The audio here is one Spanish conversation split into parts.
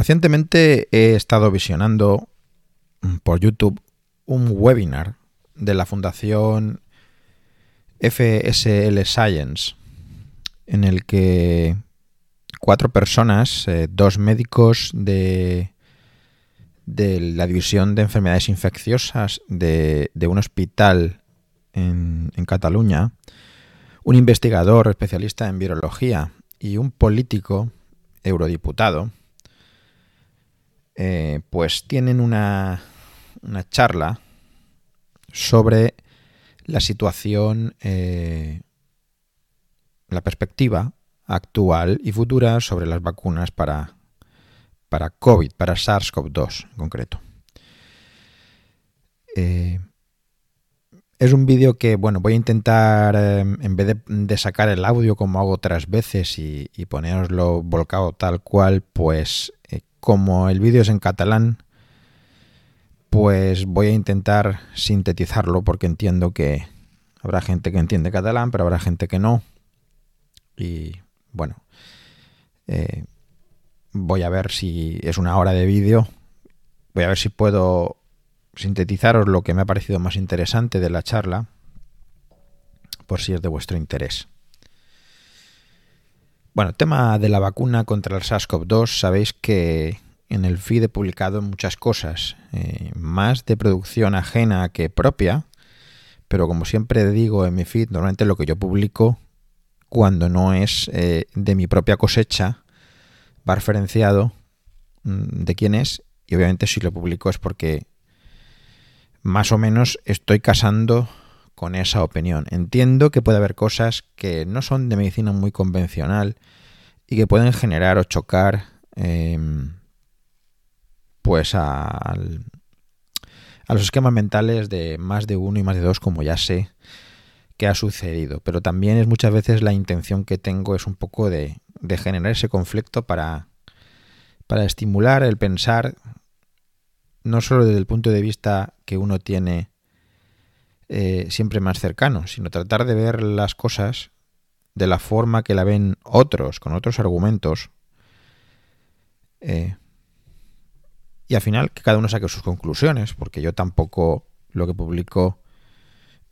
Recientemente he estado visionando por YouTube un webinar de la Fundación FSL Science, en el que cuatro personas, eh, dos médicos de, de la División de Enfermedades Infecciosas de, un hospital en, en Cataluña, un investigador especialista en virología y un político eurodiputado, eh, pues tienen una, una, charla sobre la situación, eh, la perspectiva actual y futura sobre las vacunas para, para COVID, para SARS-CoV-2 en concreto. Eh, es un vídeo que, bueno, voy a intentar, en vez de, sacar el audio como hago otras veces y, y poneroslo volcado tal cual, pues como el vídeo es en catalán, pues voy a intentar sintetizarlo porque entiendo que habrá gente que entiende catalán, pero habrá gente que no. Y bueno, eh, voy a ver si es una hora de vídeo. Voy a ver si puedo sintetizaros lo que me ha parecido más interesante de la charla, por si es de vuestro interés. Bueno, tema de la vacuna contra el SARS-CoV-2, sabéis que en el feed he publicado muchas cosas, eh, más de producción ajena que propia, pero como siempre digo en mi feed, normalmente lo que yo publico cuando no es eh, de mi propia cosecha va referenciado mm, de quién es y obviamente si lo publico es porque más o menos estoy casando con esa opinión. Entiendo que puede haber cosas que no son de medicina muy convencional y que pueden generar o chocar em, pues a, a los esquemas mentales de más de uno y más de dos, como ya sé que ha sucedido. Pero también es muchas veces la intención que tengo es un poco de, de generar ese conflicto para, para estimular el pensar no solo desde el punto de vista que uno tiene eh, siempre más cercano, sino tratar de ver las cosas de la forma que la ven otros, con otros argumentos. Eh, y al final que cada uno saque sus conclusiones, porque yo tampoco lo que publico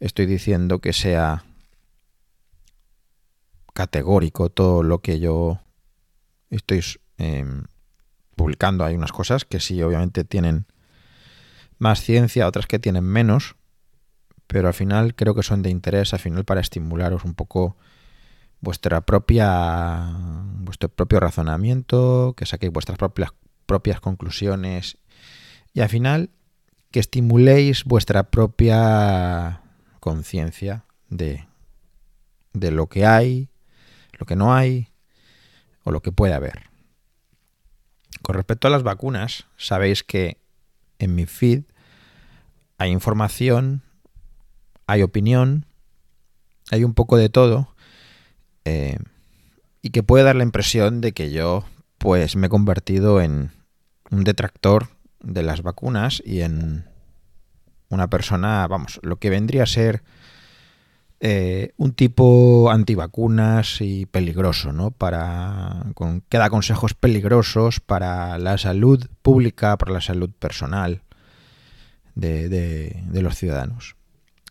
estoy diciendo que sea categórico todo lo que yo estoy em, publicando. Hay unas cosas que sí, obviamente tienen más ciencia, otras que tienen menos, pero al final creo que son de interés, al final para estimularos un poco vuestra propia vuestro propio razonamiento, que saquéis vuestras propias propias conclusiones y al final que estimuléis vuestra propia conciencia de, de lo que hay, lo que no hay o lo que puede haber. Con respecto a las vacunas, sabéis que en mi feed hay información hay opinión, hay un poco de todo, eh, y que puede dar la impresión de que yo pues me he convertido en un detractor de las vacunas y en una persona, vamos, lo que vendría a ser eh, un tipo antivacunas y peligroso, ¿no? Para, con, que da consejos peligrosos para la salud pública, para la salud personal de los ciudadanos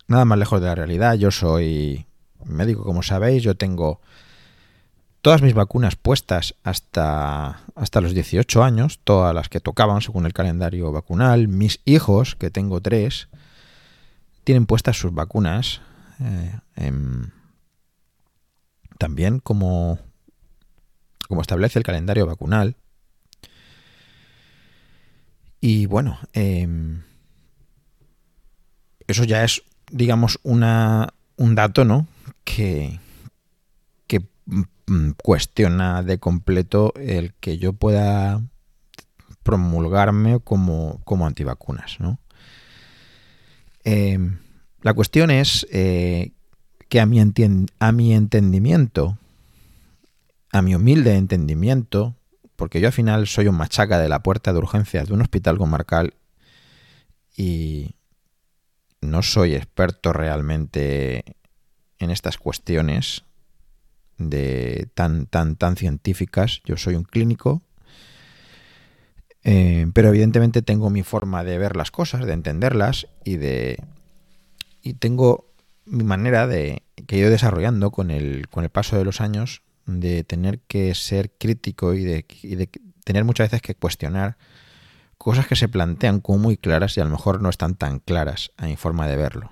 nada más lejos de la realidad. Yo soy médico, como sabéis, yo tengo todas mis vacunas puestas hasta, hasta los 18 años, todas las que tocaban según el calendario vacunal. Mis hijos, que tengo tres, tienen puestas sus vacunas eh, también como, como establece el calendario vacunal. Y bueno, em, eso ya es digamos, una, un dato, ¿no? Que, que mm, cuestiona de completo el que yo pueda promulgarme como, como antivacunas, ¿no? Em, la cuestión es eh, que a mi, a mi entendimiento, a mi humilde entendimiento, porque yo al final soy un machaca de la puerta de urgencias de un hospital comarcal y, no soy experto realmente en estas cuestiones de tan tan tan científicas. Yo soy un clínico Eh, pero evidentemente tengo mi forma de ver las cosas, de entenderlas y de. Y tengo mi manera de. que he ido desarrollando con el, con el paso de los años de tener que ser crítico y de, y de tener muchas veces que cuestionar cosas que se plantean como muy claras y a lo mejor no están tan claras a mi forma de verlo.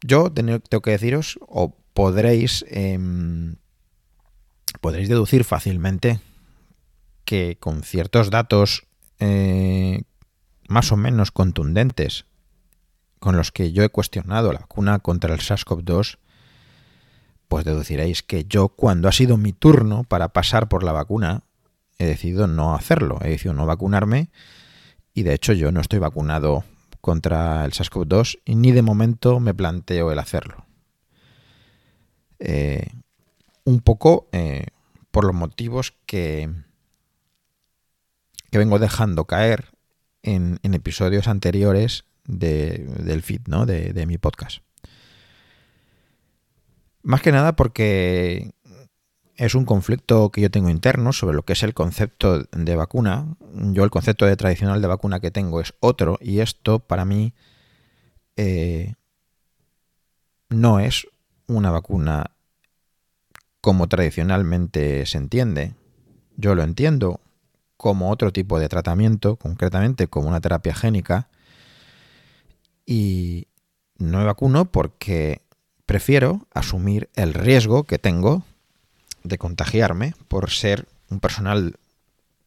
Yo tengo que deciros, o podréis, em, podréis deducir fácilmente que con ciertos datos eh, más o menos contundentes con los que yo he cuestionado la vacuna contra el SARS-CoV-2, pues deduciréis que yo cuando ha sido mi turno para pasar por la vacuna, he decidido no hacerlo, he decidido no vacunarme y de hecho yo no estoy vacunado contra el SARS-CoV-2 y ni de momento me planteo el hacerlo. Eh, un poco eh, por los motivos que, que vengo dejando caer en, episodios anteriores del feed, ¿no? de, de mi podcast. Más que nada porque es un conflicto que yo tengo interno sobre lo que es el concepto de vacuna. Yo el concepto de tradicional de vacuna que tengo es otro y esto para mí eh, no es una vacuna como tradicionalmente se entiende. Yo lo entiendo como otro tipo de tratamiento, concretamente como una terapia génica, y no me vacuno porque prefiero asumir el riesgo que tengo de contagiarme por ser un personal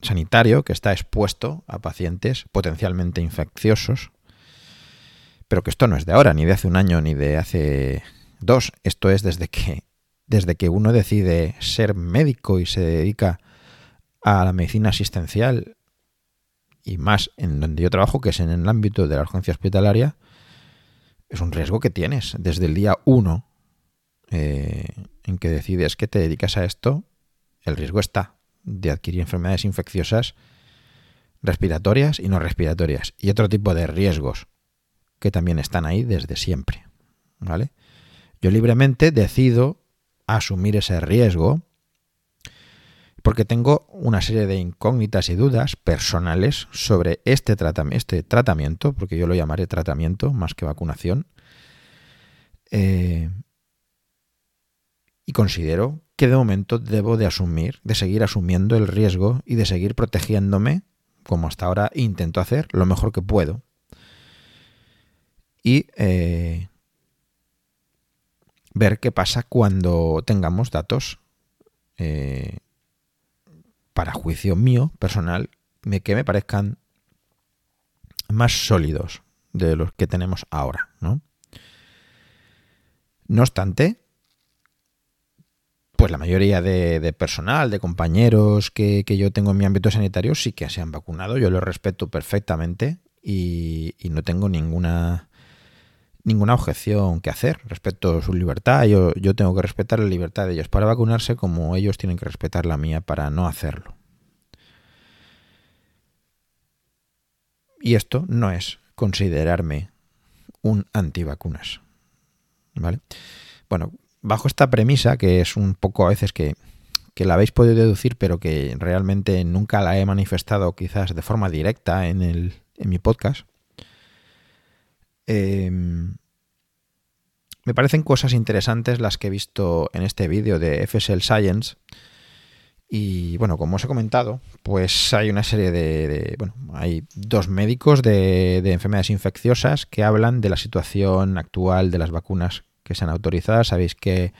sanitario que está expuesto a pacientes potencialmente infecciosos. Pero que esto no es de ahora, ni de hace un año, ni de hace dos. Esto es desde que, desde que uno decide ser médico y se dedica a la medicina asistencial y más en donde yo trabajo, que es en el ámbito de la urgencia hospitalaria, es un riesgo que tienes desde el día uno eh, en que decides que te dedicas a esto, el riesgo está de adquirir enfermedades infecciosas respiratorias y no respiratorias y otro tipo de riesgos que también están ahí desde siempre. ¿Vale? Yo libremente decido asumir ese riesgo porque tengo una serie de incógnitas y dudas personales sobre este, este tratamiento, porque yo lo llamaré tratamiento más que vacunación, eh, y considero que de momento debo de asumir, de seguir asumiendo el riesgo y de seguir protegiéndome, como hasta ahora intento hacer, lo mejor que puedo. Y eh, ver qué pasa cuando tengamos datos eh, para juicio mío, personal, que me parezcan más sólidos de los que tenemos ahora, ¿no? No obstante, pues la mayoría de, personal, de compañeros que, yo tengo en mi ámbito sanitario sí que se han vacunado, yo lo respeto perfectamente y, no tengo ninguna ninguna objeción que hacer respecto a su libertad. Yo, yo tengo que respetar la libertad de ellos para vacunarse como ellos tienen que respetar la mía para no hacerlo. Y esto no es considerarme un antivacunas. ¿Vale? Bueno, bajo esta premisa, que es un poco a veces que, la habéis podido deducir, pero que realmente nunca la he manifestado quizás de forma directa en, el, en mi podcast, em, me parecen cosas interesantes las que he visto en este vídeo de FSL Science. Y bueno, como os he comentado, pues hay una serie de, bueno, hay dos médicos de, de enfermedades infecciosas que hablan de la situación actual de las vacunas que sean autorizadas. Sabéis que,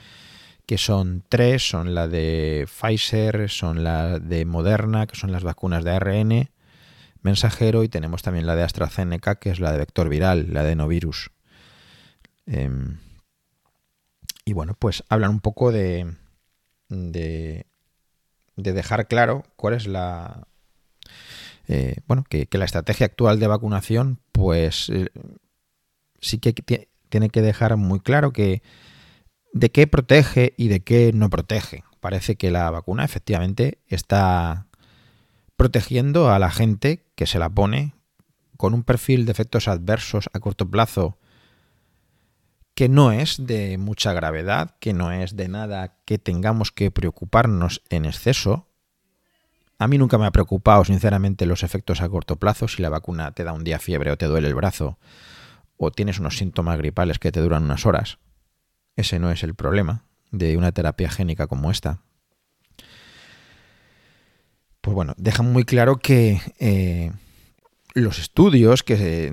son tres, son la de Pfizer, son la de Moderna, que son las vacunas de ARN mensajero, y tenemos también la de AstraZeneca, que es la de vector viral, la de novirus. Em, y bueno, pues hablan un poco de, de, dejar claro cuál es la... Eh, bueno, que, la estrategia actual de vacunación, pues eh, sí que tiene que dejar muy claro que de qué protege y de qué no protege. Parece que la vacuna efectivamente está protegiendo a la gente que se la pone con un perfil de efectos adversos a corto plazo que no es de mucha gravedad, que no es de nada que tengamos que preocuparnos en exceso. A mí nunca me ha preocupado, sinceramente, los efectos a corto plazo, si la vacuna te da un día fiebre o te duele el brazo, o tienes unos síntomas gripales que te duran unas horas. Ese no es el problema de una terapia génica como esta. Pues bueno, deja muy claro que eh, los estudios que se,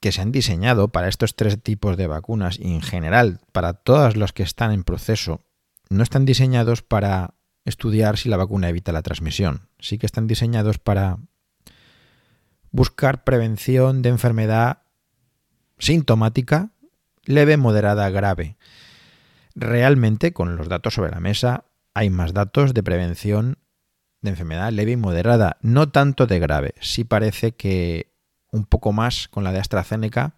que se han diseñado para estos tres tipos de vacunas y en general para todas las que están en proceso no están diseñados para estudiar si la vacuna evita la transmisión. Sí que están diseñados para buscar prevención de enfermedad sintomática leve, moderada, grave. Realmente, con los datos sobre la mesa, hay más datos de prevención de enfermedad leve y moderada, no tanto de grave. Sí parece que un poco más con la de AstraZeneca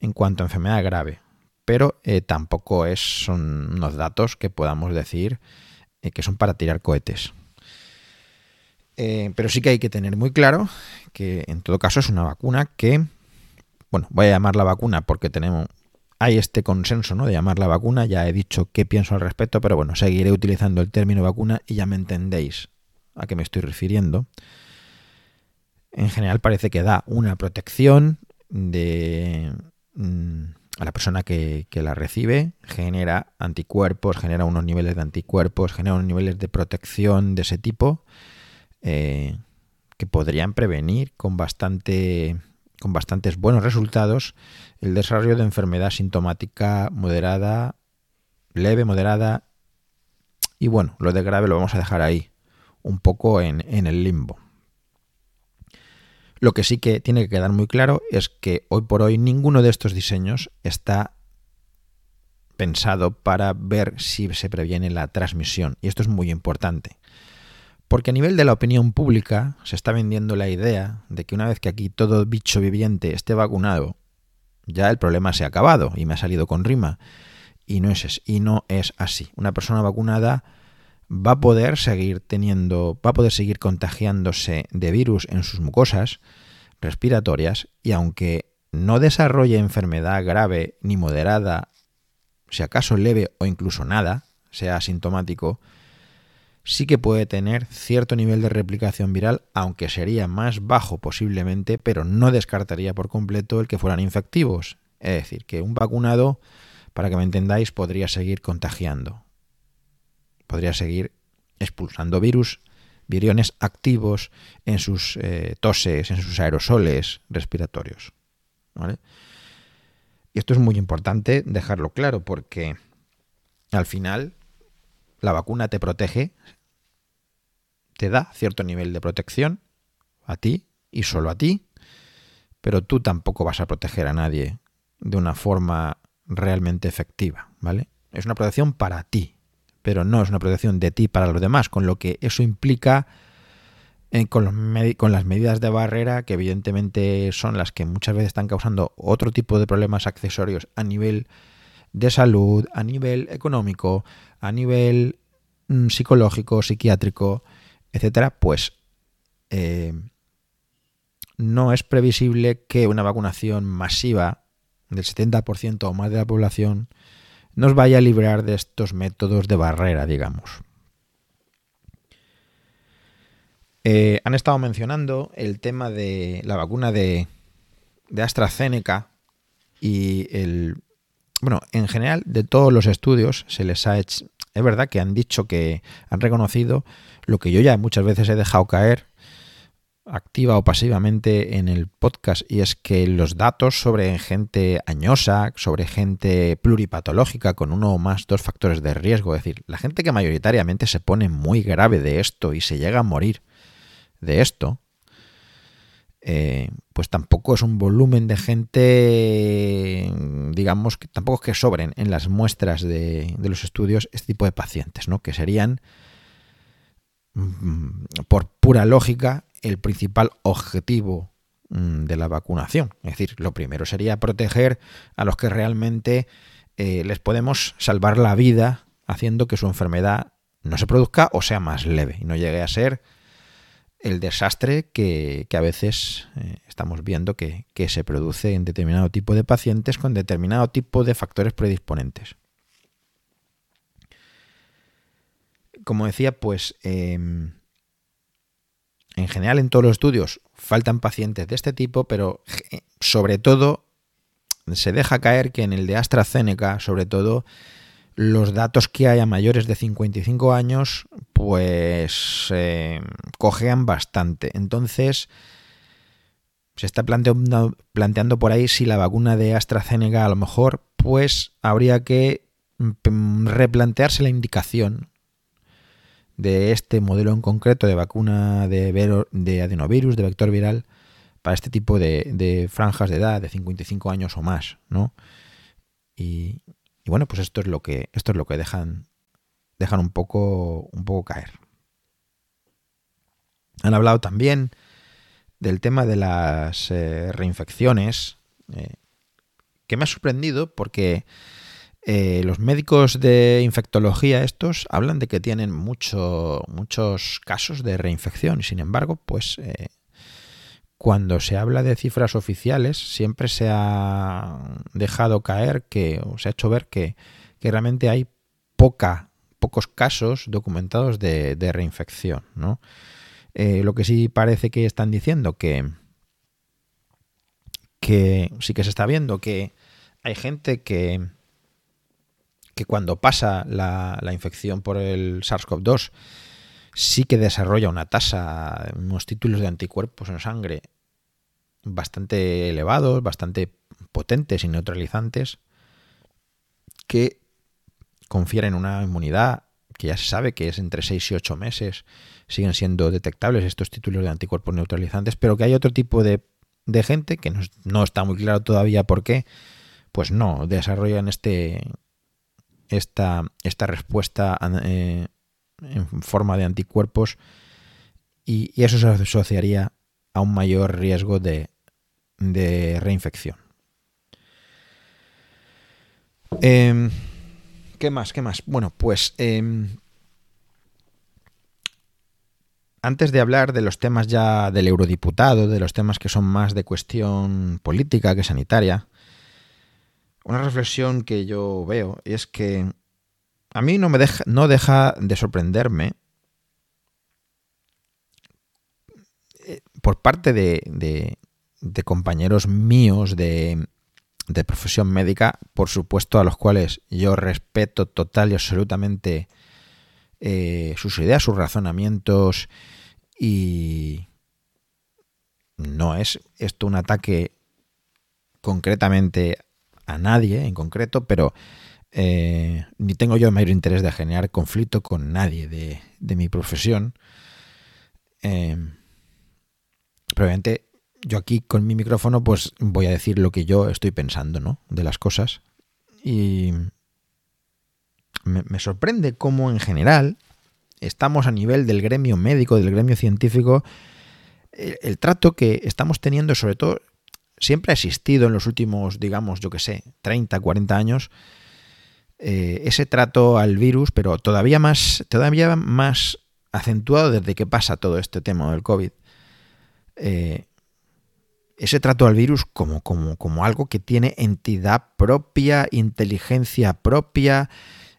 en cuanto a enfermedad grave, pero eh, tampoco es, son unos datos que podamos decir eh, que son para tirar cohetes. Eh, pero sí que hay que tener muy claro que en todo caso es una vacuna que, bueno, voy a llamarla vacuna porque tenemos, hay este consenso ¿no? de llamarla vacuna, ya he dicho qué pienso al respecto, pero bueno, seguiré utilizando el término vacuna y ya me entendéis a qué me estoy refiriendo en general parece que da una protección de, mm, a la persona que, la recibe, genera anticuerpos, genera unos niveles de anticuerpos, genera unos niveles de protección de ese tipo eh, que podrían prevenir con, bastante, con bastantes buenos resultados el desarrollo de enfermedad sintomática moderada, leve, moderada. Y bueno, lo de grave lo vamos a dejar ahí, un poco en, en el limbo. Lo que sí que tiene que quedar muy claro es que hoy por hoy ninguno de estos diseños está pensado para ver si se previene la transmisión. Y esto es muy importante. Porque a nivel de la opinión pública se está vendiendo la idea de que una vez que aquí todo bicho viviente esté vacunado, ya el problema se ha acabado y me ha salido con rima. Y no es, y no es así. Una persona vacunada va a poder seguir teniendo, va a poder seguir contagiándose de virus en sus mucosas respiratorias y aunque no desarrolle enfermedad grave ni moderada, si acaso leve o incluso nada, sea asintomático, sí que puede tener cierto nivel de replicación viral, aunque sería más bajo posiblemente, pero no descartaría por completo el que fueran infectivos. Es decir, que un vacunado, para que me entendáis, podría seguir contagiando podría seguir expulsando virus, viriones activos en sus eh, toses, en sus aerosoles respiratorios. Y esto es muy importante dejarlo claro porque al final la vacuna te protege, te da cierto nivel de protección a ti y solo a ti, pero tú tampoco vas a proteger a nadie de una forma realmente efectiva, ¿vale? Es una protección para ti, pero no es una protección de ti para los demás, con lo que eso implica eh, con, las medidas de barrera, que evidentemente son las que muchas veces están causando otro tipo de problemas accesorios a nivel de salud, a nivel económico, a nivel mm, psicológico, psiquiátrico, etcétera, pues eh, no es previsible que una vacunación masiva del 70% o más de la población nos vaya a librar de estos métodos de barrera, digamos. Eh, han estado mencionando el tema de la vacuna de, de AstraZeneca y el... Bueno, en general, de todos los estudios se les ha hecho... Es verdad que han dicho que han reconocido lo que yo ya muchas veces he dejado caer, activa o pasivamente en el podcast y es que los datos sobre gente añosa, sobre gente pluripatológica con uno o más dos factores de riesgo, es decir, la gente que mayoritariamente se pone muy grave de esto y se llega a morir de esto, eh, pues tampoco es un volumen de gente, digamos, que tampoco es que sobren en las muestras de, de los estudios este tipo de pacientes, ¿no? Que serían, mm, por pura lógica, el principal objetivo mm, de la vacunación. Es decir, lo primero sería proteger a los que realmente eh, les podemos salvar la vida haciendo que su enfermedad no se produzca o sea más leve y no llegue a ser el desastre que, a veces eh, estamos viendo que, se produce en determinado tipo de pacientes con determinado tipo de factores predisponentes. Como decía, pues em, en general en todos los estudios faltan pacientes de este tipo, pero eh, sobre todo se deja caer que en el de AstraZeneca, sobre todo, los datos que hay a mayores de 55 años, pues eh, cojean bastante. Entonces, se está planteando, planteando por ahí si la vacuna de AstraZeneca a lo mejor, pues habría que mm, replantearse la indicación de este modelo en concreto de vacuna de, de adenovirus, de vector viral, para este tipo de, franjas de edad, de 55 años o más, ¿no? Y, y bueno, pues esto es lo que, esto es lo que dejan, dejan un, poco, un poco caer. Han hablado también del tema de las eh, reinfecciones, eh, que me ha sorprendido porque eh, los médicos de infectología estos hablan de que tienen mucho, muchos casos de reinfección sin embargo, pues cuando se habla de cifras oficiales, siempre se ha dejado caer que, o se ha hecho ver que, realmente hay poca, pocos casos documentados de, reinfección. ¿no? Eh, lo que sí parece que están diciendo que, que sí que se está viendo que hay gente que, que cuando pasa la, infección por el SARS-CoV-2 sí que desarrolla una tasa, unos títulos de anticuerpos en sangre bastante elevados, bastante potentes y neutralizantes, que confieren una inmunidad que ya se sabe que es entre 6 y 8 meses, siguen siendo detectables estos títulos de anticuerpos neutralizantes, pero que hay otro tipo de, gente, que no, está muy claro todavía por qué, pues no, desarrollan este, esta, esta respuesta eh, en forma de anticuerpos y, eso se asociaría a un mayor riesgo de, de reinfección. Em, ¿Qué más? ¿Qué más? Bueno, pues em, antes de hablar de los temas ya del eurodiputado, de los temas que son más de cuestión política que sanitaria, una reflexión que yo veo es que a mí no me deja, no deja de sorprenderme eh, por parte de, de compañeros míos de, de profesión médica, por supuesto, a los cuales yo respeto total y absolutamente eh, sus ideas, sus razonamientos y no es esto un ataque concretamente a nadie en concreto, pero eh, ni tengo yo el mayor interés de generar conflicto con nadie de, de mi profesión. Eh, probablemente yo aquí con mi micrófono pues voy a decir lo que yo estoy pensando, ¿no? De las cosas. Y me, sorprende cómo en general estamos a nivel del gremio médico, del gremio científico, el, trato que estamos teniendo, sobre todo, siempre ha existido en los últimos, digamos, yo que sé, 30, 40 años, eh, ese trato al virus, pero todavía más, todavía más acentuado desde que pasa todo este tema del COVID. Eh, ese trato al virus como, como, como algo que tiene entidad propia, inteligencia propia.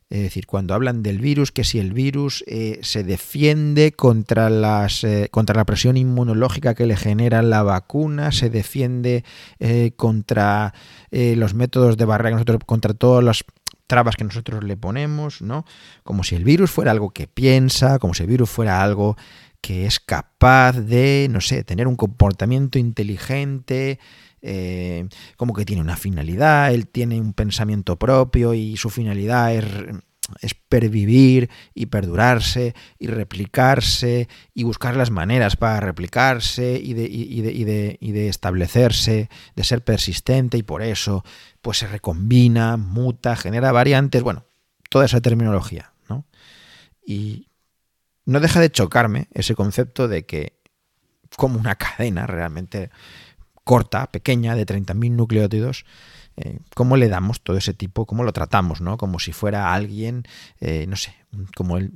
Es decir, cuando hablan del virus, que si el virus eh, se defiende contra, las, eh, contra la presión inmunológica que le genera la vacuna, se defiende eh, contra los métodos de barrera, nosotros, contra todas las trabas que nosotros le ponemos, ¿no? Como si el virus fuera algo que piensa, como si el virus fuera algo que es capaz de, no sé, tener un comportamiento inteligente, eh, como que tiene una finalidad, él tiene un pensamiento propio y su finalidad es, pervivir y perdurarse y replicarse y buscar las maneras para replicarse y de, y de, establecerse, de ser persistente y por eso pues se recombina, muta, genera variantes, bueno, toda esa terminología, ¿no? Y no deja de chocarme ese concepto de que como una cadena realmente corta, pequeña, de 30.000 nucleótidos, eh, cómo le damos todo ese tipo, cómo lo tratamos, ¿no? Como si fuera alguien, eh, no sé, como él,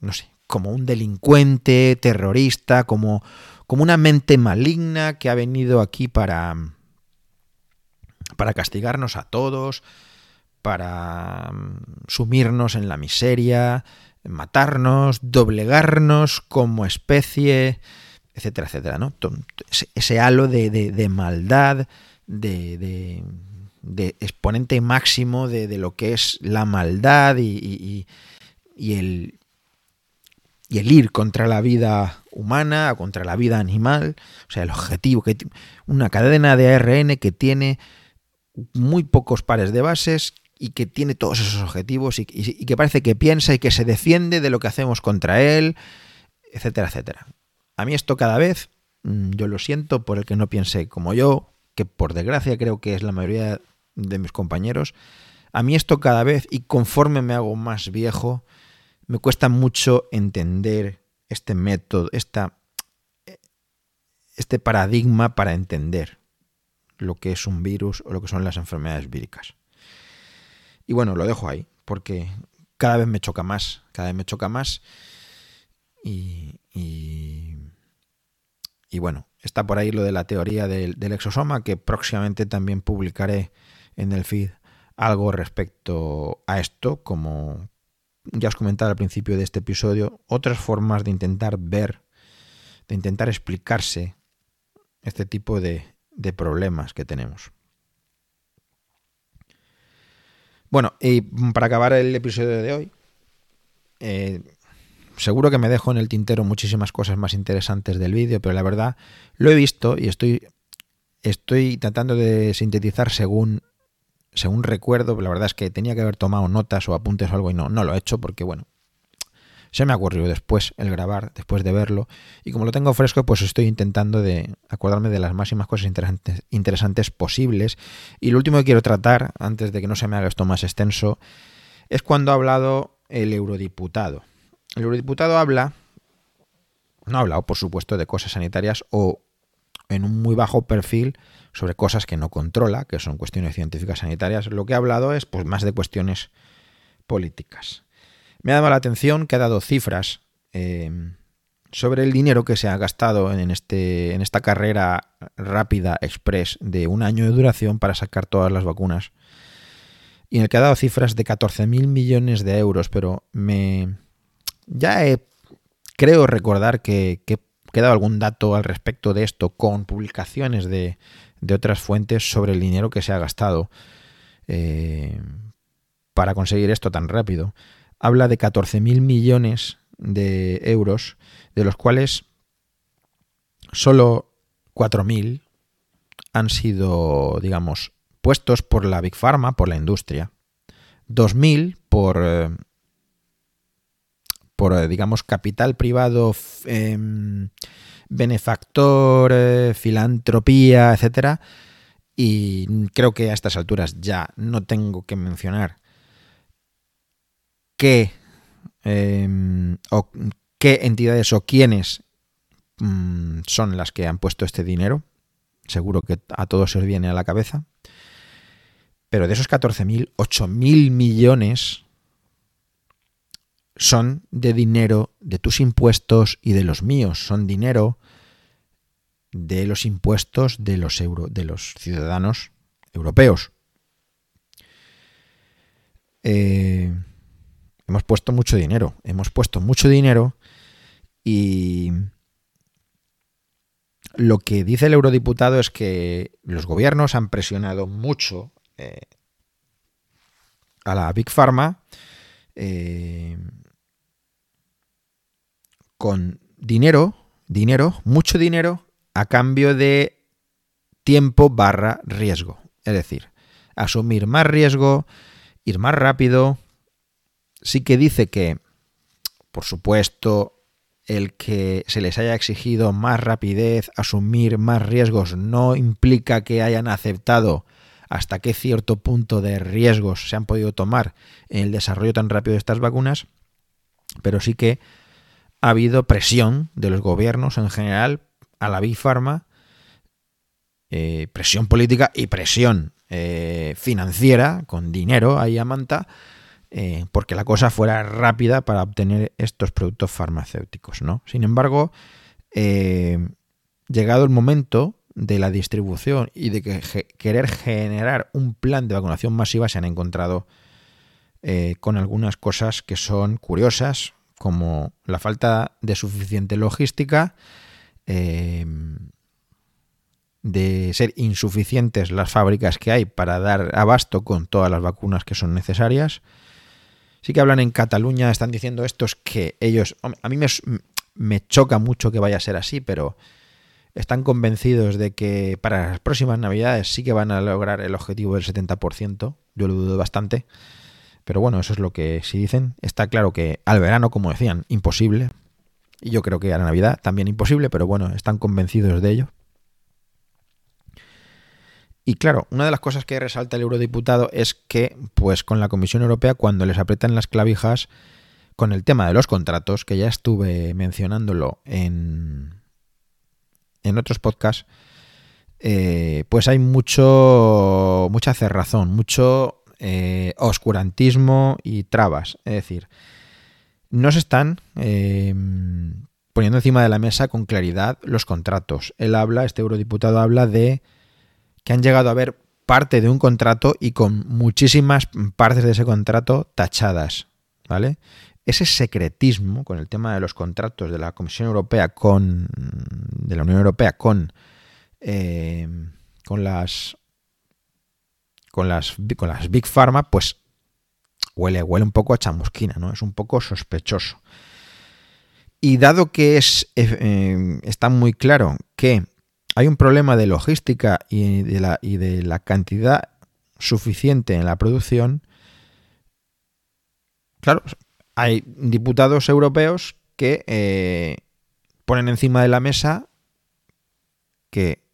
no sé, como un delincuente, terrorista, como, como una mente maligna que ha venido aquí para, para castigarnos a todos, para mm, sumirnos en la miseria, matarnos, doblegarnos como especie, etcétera, etcétera, ¿no? Ese halo de, maldad, de, exponente máximo de, lo que es la maldad y, el, y el ir contra la vida humana, contra la vida animal, o sea, el objetivo, que una cadena de ARN que tiene muy pocos pares de bases y que tiene todos esos objetivos y, que parece que piensa y que se defiende de lo que hacemos contra él, etcétera, etcétera. A mí esto cada vez, mm, yo lo siento por el que no piense como yo, que por desgracia creo que es la mayoría de mis compañeros, a mí esto cada vez y conforme me hago más viejo, me cuesta mucho entender este método, esta, este paradigma para entender lo que es un virus o lo que son las enfermedades víricas. Y bueno, lo dejo ahí, porque cada vez me choca más, cada vez me choca más. Y, y, bueno, está por ahí lo de la teoría del, del, exosoma, que próximamente también publicaré en el feed algo respecto a esto, como ya os comentaba al principio de este episodio, otras formas de intentar ver, de intentar explicarse este tipo de, de problemas que tenemos. Bueno, y para acabar el episodio de hoy, eh, seguro que me dejo en el tintero muchísimas cosas más interesantes del vídeo, pero la verdad lo he visto y estoy, estoy tratando de sintetizar según, según recuerdo. La verdad es que tenía que haber tomado notas o apuntes o algo y no, no lo he hecho porque, bueno, se me ha después el grabar, después de verlo, y como lo tengo fresco, pues estoy intentando acordarme de las máximas cosas interesantes, interesantes posibles. Y lo último que quiero tratar, antes de que no se me haga esto más extenso, es cuando ha hablado el eurodiputado. El eurodiputado habla, no ha hablado, por supuesto, de cosas sanitarias o en un muy bajo perfil sobre cosas que no controla, que son cuestiones científicas sanitarias. Lo que ha hablado es pues, más de cuestiones políticas. Me ha dado la atención que ha dado cifras eh, sobre el dinero que se ha gastado en, este, en esta carrera rápida express de un año de duración para sacar todas las vacunas. Y en el que ha dado cifras de 14.000 millones de euros, pero me ya he, creo recordar que, he dado algún dato al respecto de esto con publicaciones de, otras fuentes sobre el dinero que se ha gastado eh, para conseguir esto tan rápido. Habla de 14.000 millones de euros, de los cuales solo 4.000 han sido, digamos, puestos por la Big Pharma, por la industria, 2.000 por, eh, por, eh, digamos, capital privado, em, benefactor, eh, filantropía, etcétera. Y creo que a estas alturas ya no tengo que mencionar qué, em, o qué entidades o quiénes mm, son las que han puesto este dinero. Seguro que a todos se os viene a la cabeza. Pero de esos 14.000, 8.000 millones son de dinero de tus impuestos y de los míos. Son dinero de los impuestos de los, euro, de los ciudadanos europeos. Eh, Hemos puesto mucho dinero, hemos puesto mucho dinero y lo que dice el eurodiputado es que los gobiernos han presionado mucho eh, a la Big Pharma eh, con dinero, dinero, mucho dinero, a cambio de tiempo barra riesgo. Es decir, asumir más riesgo, ir más rápido, sí que dice que, por supuesto, el que se les haya exigido más rapidez, asumir más riesgos, no implica que hayan aceptado hasta qué cierto punto de riesgos se han podido tomar en el desarrollo tan rápido de estas vacunas, pero sí que ha habido presión de los gobiernos en general a la Big Pharma, eh, presión política y presión eh, financiera, con dinero ahí a manta, eh, porque la cosa fuera rápida para obtener estos productos farmacéuticos, ¿no? Sin embargo, llegado el momento de la distribución y de que querer generar un plan de vacunación masiva, se han encontrado con algunas cosas que son curiosas, como la falta de suficiente logística, de ser insuficientes las fábricas que hay para dar abasto con todas las vacunas que son necesarias. Sí que hablan en Cataluña, están diciendo estos que ellos, a mí me, me choca mucho que vaya a ser así, pero están convencidos de que para las próximas navidades sí que van a lograr el objetivo del 70%. Yo lo dudo bastante. Pero bueno, eso es lo que sí dicen. Está claro que al verano, como decían, imposible. Y yo creo que a la Navidad también imposible, pero bueno, están convencidos de ello. Y claro, una de las cosas que resalta el eurodiputado es que, pues con la Comisión Europea, cuando les apretan las clavijas con el tema de los contratos, que ya estuve mencionándolo en, en otros podcasts, eh, pues hay mucho, mucha cerrazón, mucho eh, oscurantismo y trabas. Es decir, no se están eh, poniendo encima de la mesa con claridad los contratos. Él habla, este eurodiputado habla de que han llegado a ver parte de un contrato y con muchísimas partes de ese contrato tachadas, ¿vale? Ese secretismo con el tema de los contratos de la Comisión Europea con de la Unión Europea con eh, con las con las con las Big Pharma, pues huele huele un poco a chamusquina, ¿no? Es un poco sospechoso. Y dado que es eh, está muy claro que hay un problema de logística y de la, y de la cantidad suficiente en la producción, claro, hay diputados europeos que eh, ponen encima de la mesa que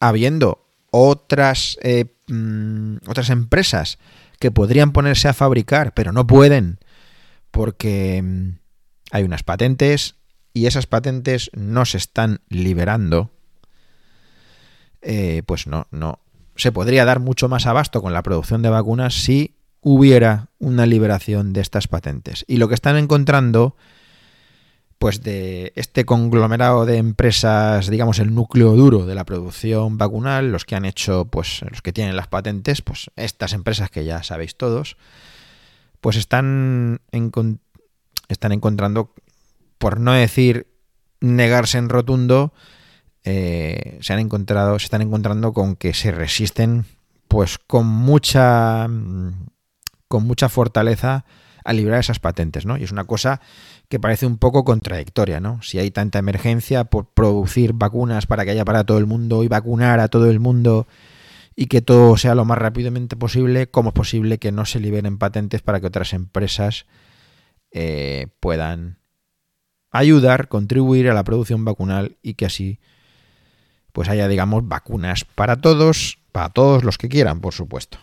habiendo otras, eh, mm, otras empresas que podrían ponerse a fabricar, pero no pueden porque mm, hay unas patentes y esas patentes no se están liberando eh, pues no, no. Se podría dar mucho más abasto con la producción de vacunas si hubiera una liberación de estas patentes. Y lo que están encontrando, pues de este conglomerado de empresas, digamos el núcleo duro de la producción vacunal, los que han hecho, pues los que tienen las patentes, pues estas empresas que ya sabéis todos, pues están, están encontrando, por no decir negarse en rotundo, eh, se han encontrado, se están encontrando con que se resisten, pues con mucha, con mucha fortaleza a librar esas patentes, ¿no? Y es una cosa que parece un poco contradictoria, ¿no? Si hay tanta emergencia por producir vacunas para que haya para todo el mundo y vacunar a todo el mundo y que todo sea lo más rápidamente posible, ¿cómo es posible que no se liberen patentes para que otras empresas eh, puedan ayudar, contribuir a la producción vacunal y que así pues haya, digamos, vacunas para todos, para todos los que quieran, por supuesto.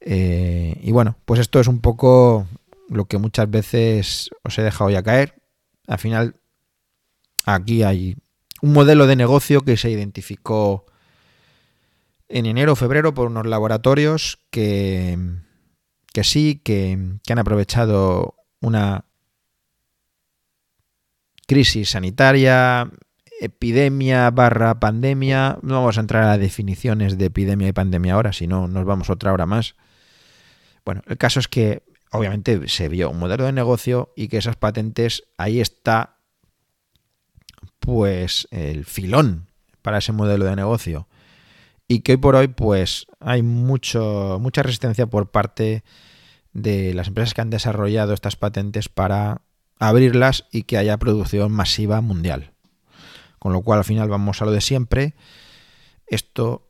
Eh, y bueno, pues esto es un poco lo que muchas veces os he dejado ya caer. Al final, aquí hay un modelo de negocio que se identificó en enero o febrero por unos laboratorios que, que sí, que, que han aprovechado una crisis sanitaria, epidemia barra pandemia. No vamos a entrar a definiciones de epidemia y pandemia ahora, si no nos vamos otra hora más. Bueno, el caso es que obviamente se vio un modelo de negocio y que esas patentes, ahí está pues el filón para ese modelo de negocio. Y que hoy por hoy pues hay mucho, mucha resistencia por parte de las empresas que han desarrollado estas patentes para abrirlas y que haya producción masiva mundial. Con lo cual al final vamos a lo de siempre. Esto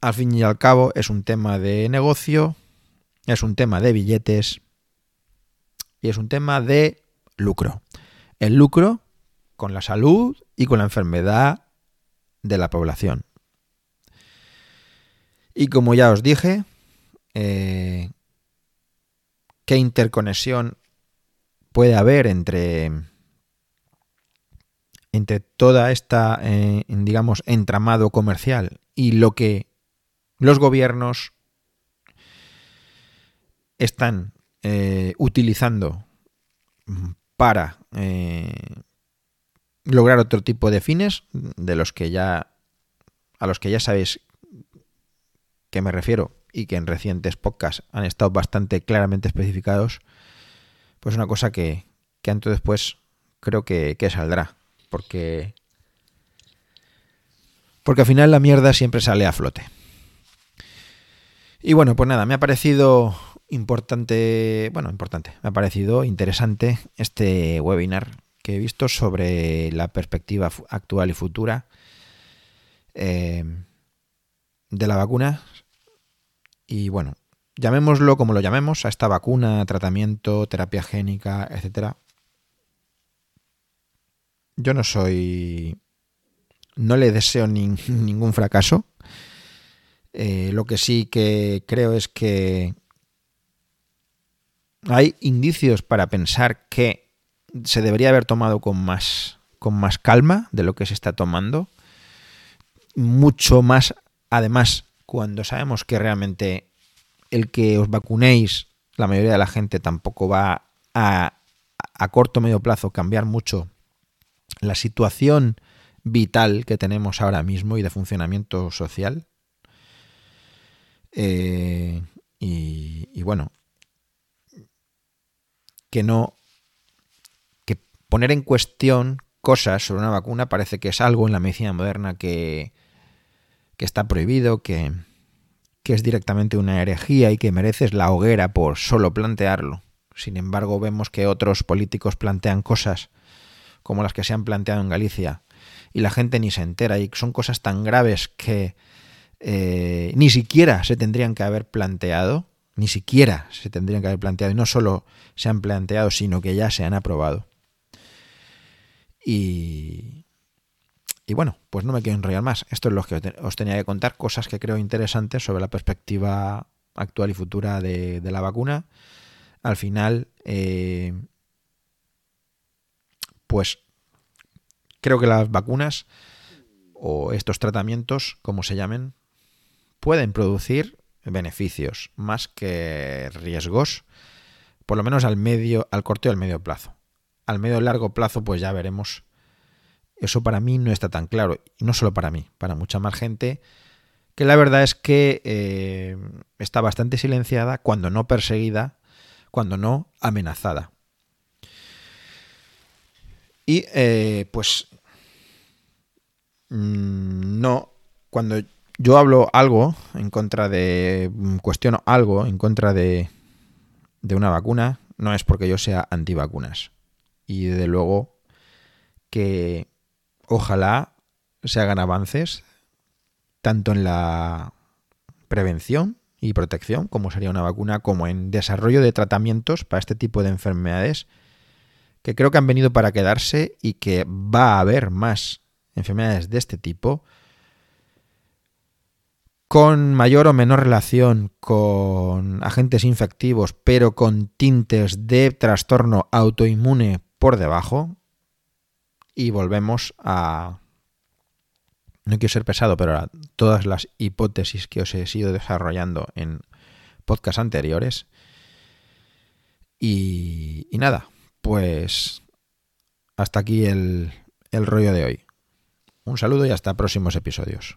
al fin y al cabo es un tema de negocio, es un tema de billetes y es un tema de lucro. El lucro con la salud y con la enfermedad de la población. Y como ya os dije, eh, ¿qué interconexión puede haber entre entre toda esta, eh, digamos, entramado comercial y lo que los gobiernos están eh, utilizando para eh, lograr otro tipo de fines de los que ya a los que ya sabéis que me refiero y que en recientes podcasts han estado bastante claramente especificados, pues una cosa que, que antes o después creo que, que saldrá, porque porque al final la mierda siempre sale a flote. Y bueno, pues nada, me ha parecido importante, bueno, importante, me ha parecido interesante este webinar que he visto sobre la perspectiva actual y futura eh, de la vacuna. Y bueno, llamémoslo como lo llamemos, a esta vacuna, tratamiento, terapia génica, etcétera. Yo no soy. No le deseo ningún fracaso. Eh, lo que sí que creo es que hay indicios para pensar que se debería haber tomado con más, con más calma de lo que se está tomando. Mucho más, además, cuando sabemos que realmente el que os vacunéis, la mayoría de la gente tampoco va a, a corto o medio plazo cambiar mucho la situación vital que tenemos ahora mismo y de funcionamiento social. Eh, y, y, bueno, que no. que poner en cuestión cosas sobre una vacuna parece que es algo en la medicina moderna que, que está prohibido, que, que es directamente una herejía y que mereces la hoguera por solo plantearlo. Sin embargo, vemos que otros políticos plantean cosas como las que se han planteado en Galicia y la gente ni se entera y son cosas tan graves que eh, ni siquiera se tendrían que haber planteado, ni siquiera se tendrían que haber planteado y no solo se han planteado, sino que ya se han aprobado. Y, y bueno, pues no me quiero enrollar más. Esto es lo que os tenía que contar, cosas que creo interesantes sobre la perspectiva actual y futura de, la vacuna. Al final, eh, pues creo que las vacunas o estos tratamientos, como se llamen, pueden producir beneficios más que riesgos, por lo menos al medio, al corto y al medio plazo. Al medio y largo plazo, pues ya veremos eso para mí no está tan claro. Y no solo para mí, para mucha más gente, que la verdad es que eh, está bastante silenciada, cuando no perseguida, cuando no amenazada. Y eh, pues mm, no, cuando yo hablo algo en contra de, mm, cuestiono algo en contra de, de una vacuna, no es porque yo sea antivacunas. Y de luego que ojalá se hagan avances tanto en la prevención y protección, como sería una vacuna, como en desarrollo de tratamientos para este tipo de enfermedades, que creo que han venido para quedarse y que va a haber más enfermedades de este tipo, con mayor o menor relación con agentes infectivos, pero con tintes de trastorno autoinmune por debajo, y volvemos a... No quiero ser pesado, pero a todas las hipótesis que os he ido desarrollando en podcasts anteriores. Y, nada, pues hasta aquí el rollo de hoy. Un saludo y hasta próximos episodios.